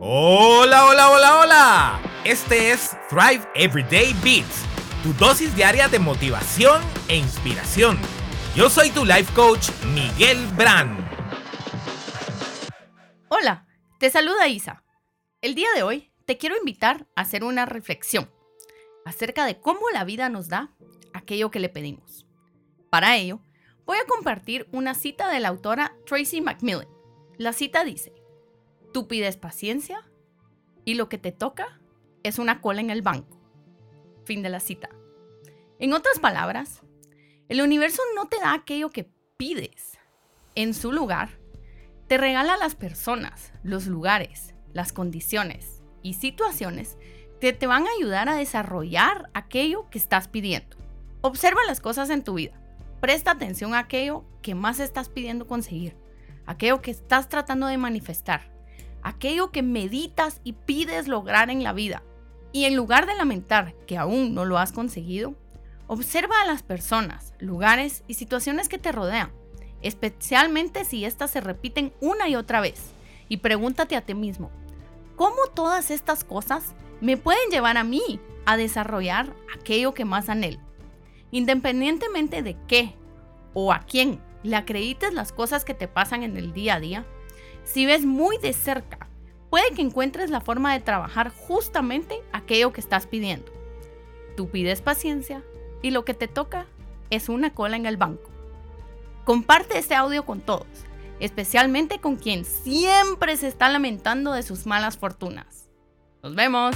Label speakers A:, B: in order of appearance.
A: Hola, hola, hola, hola. Este es Thrive Everyday Beats, tu dosis diaria de motivación e inspiración. Yo soy tu life coach, Miguel Brand.
B: Hola, te saluda Isa. El día de hoy te quiero invitar a hacer una reflexión acerca de cómo la vida nos da aquello que le pedimos. Para ello, voy a compartir una cita de la autora Tracy Macmillan. La cita dice, Tú pides paciencia y lo que te toca es una cola en el banco. Fin de la cita. En otras palabras, el universo no te da aquello que pides. En su lugar, te regala las personas, los lugares, las condiciones y situaciones que te van a ayudar a desarrollar aquello que estás pidiendo. Observa las cosas en tu vida. Presta atención a aquello que más estás pidiendo conseguir, aquello que estás tratando de manifestar aquello que meditas y pides lograr en la vida. Y en lugar de lamentar que aún no lo has conseguido, observa a las personas, lugares y situaciones que te rodean, especialmente si éstas se repiten una y otra vez, y pregúntate a ti mismo, ¿cómo todas estas cosas me pueden llevar a mí a desarrollar aquello que más anhelo? Independientemente de qué o a quién le acredites las cosas que te pasan en el día a día, si ves muy de cerca, puede que encuentres la forma de trabajar justamente aquello que estás pidiendo. Tú pides paciencia y lo que te toca es una cola en el banco. Comparte este audio con todos, especialmente con quien siempre se está lamentando de sus malas fortunas. Nos vemos.